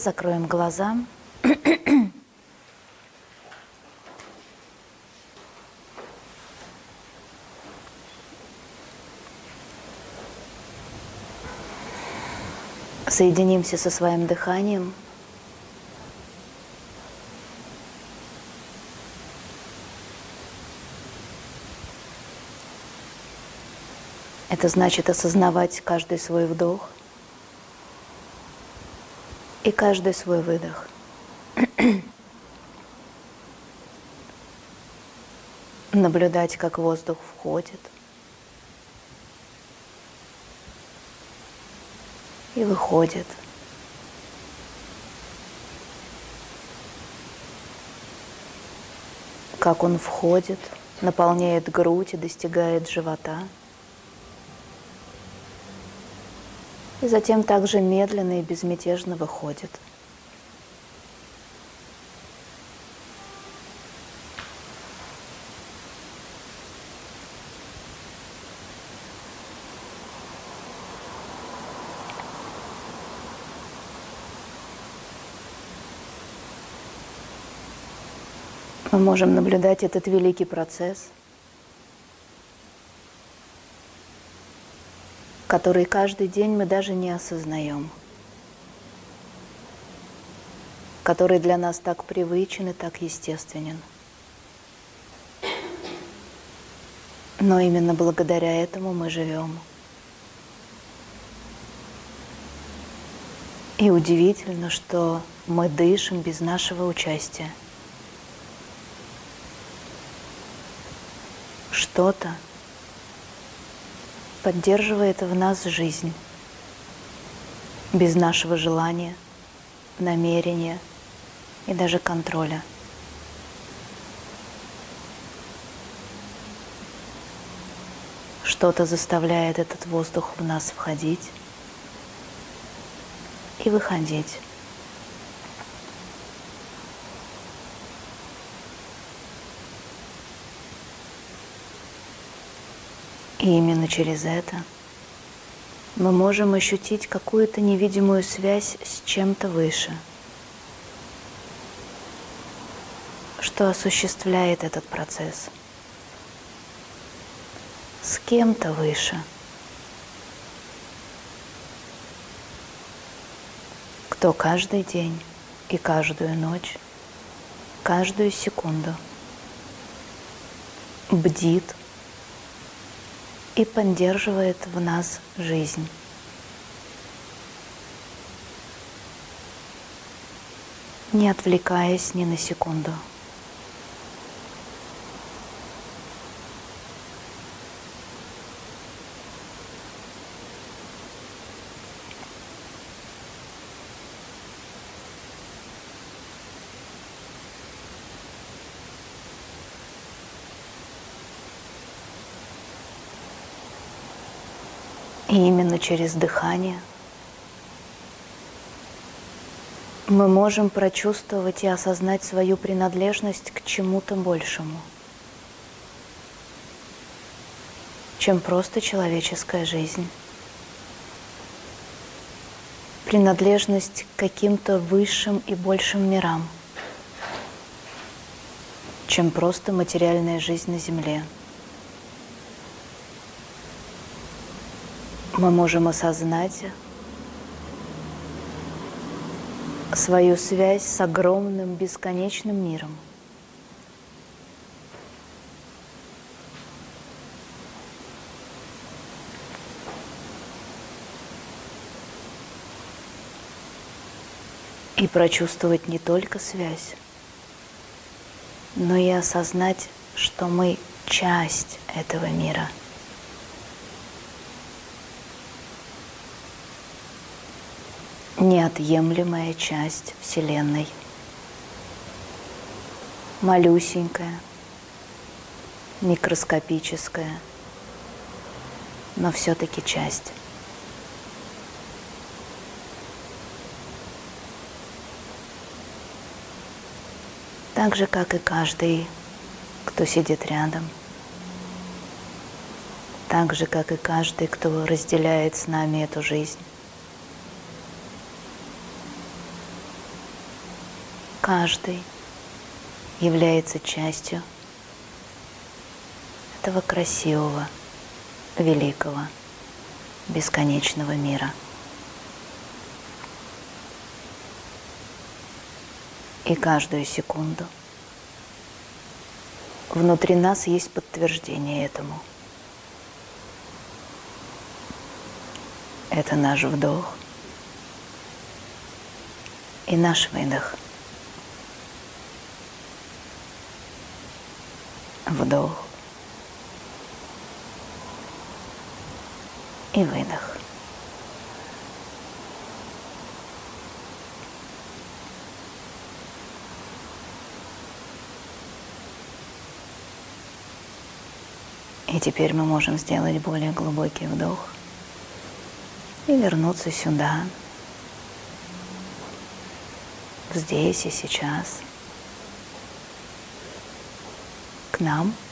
Закроем глаза. Соединимся со своим дыханием. Это значит осознавать каждый свой вдох и каждый свой выдох. Наблюдать, как воздух входит и выходит. Как он входит, наполняет грудь и достигает живота – и затем также медленно и безмятежно выходит. Мы можем наблюдать этот великий процесс – который каждый день мы даже не осознаем, который для нас так привычен и так естественен. Но именно благодаря этому мы живем. И удивительно, что мы дышим без нашего участия. Что-то – поддерживает в нас жизнь без нашего желания, намерения и даже контроля. Что-то заставляет этот воздух в нас входить и выходить. И именно через это мы можем ощутить какую-то невидимую связь с чем-то выше, что осуществляет этот процесс. С кем-то выше. Кто каждый день и каждую ночь, каждую секунду бдит и поддерживает в нас жизнь. не отвлекаясь ни на секунду. И именно через дыхание мы можем прочувствовать и осознать свою принадлежность к чему-то большему, чем просто человеческая жизнь. Принадлежность к каким-то высшим и большим мирам, чем просто материальная жизнь на Земле – мы можем осознать свою связь с огромным бесконечным миром. И прочувствовать не только связь, но и осознать, что мы часть этого мира – неотъемлемая часть Вселенной. Малюсенькая, микроскопическая, но все-таки часть. Так же, как и каждый, кто сидит рядом. Так же, как и каждый, кто разделяет с нами эту жизнь. Каждый является частью этого красивого, великого, бесконечного мира. И каждую секунду внутри нас есть подтверждение этому. Это наш вдох и наш выдох. Вдох. И выдох. И теперь мы можем сделать более глубокий вдох и вернуться сюда, здесь и сейчас, к нам –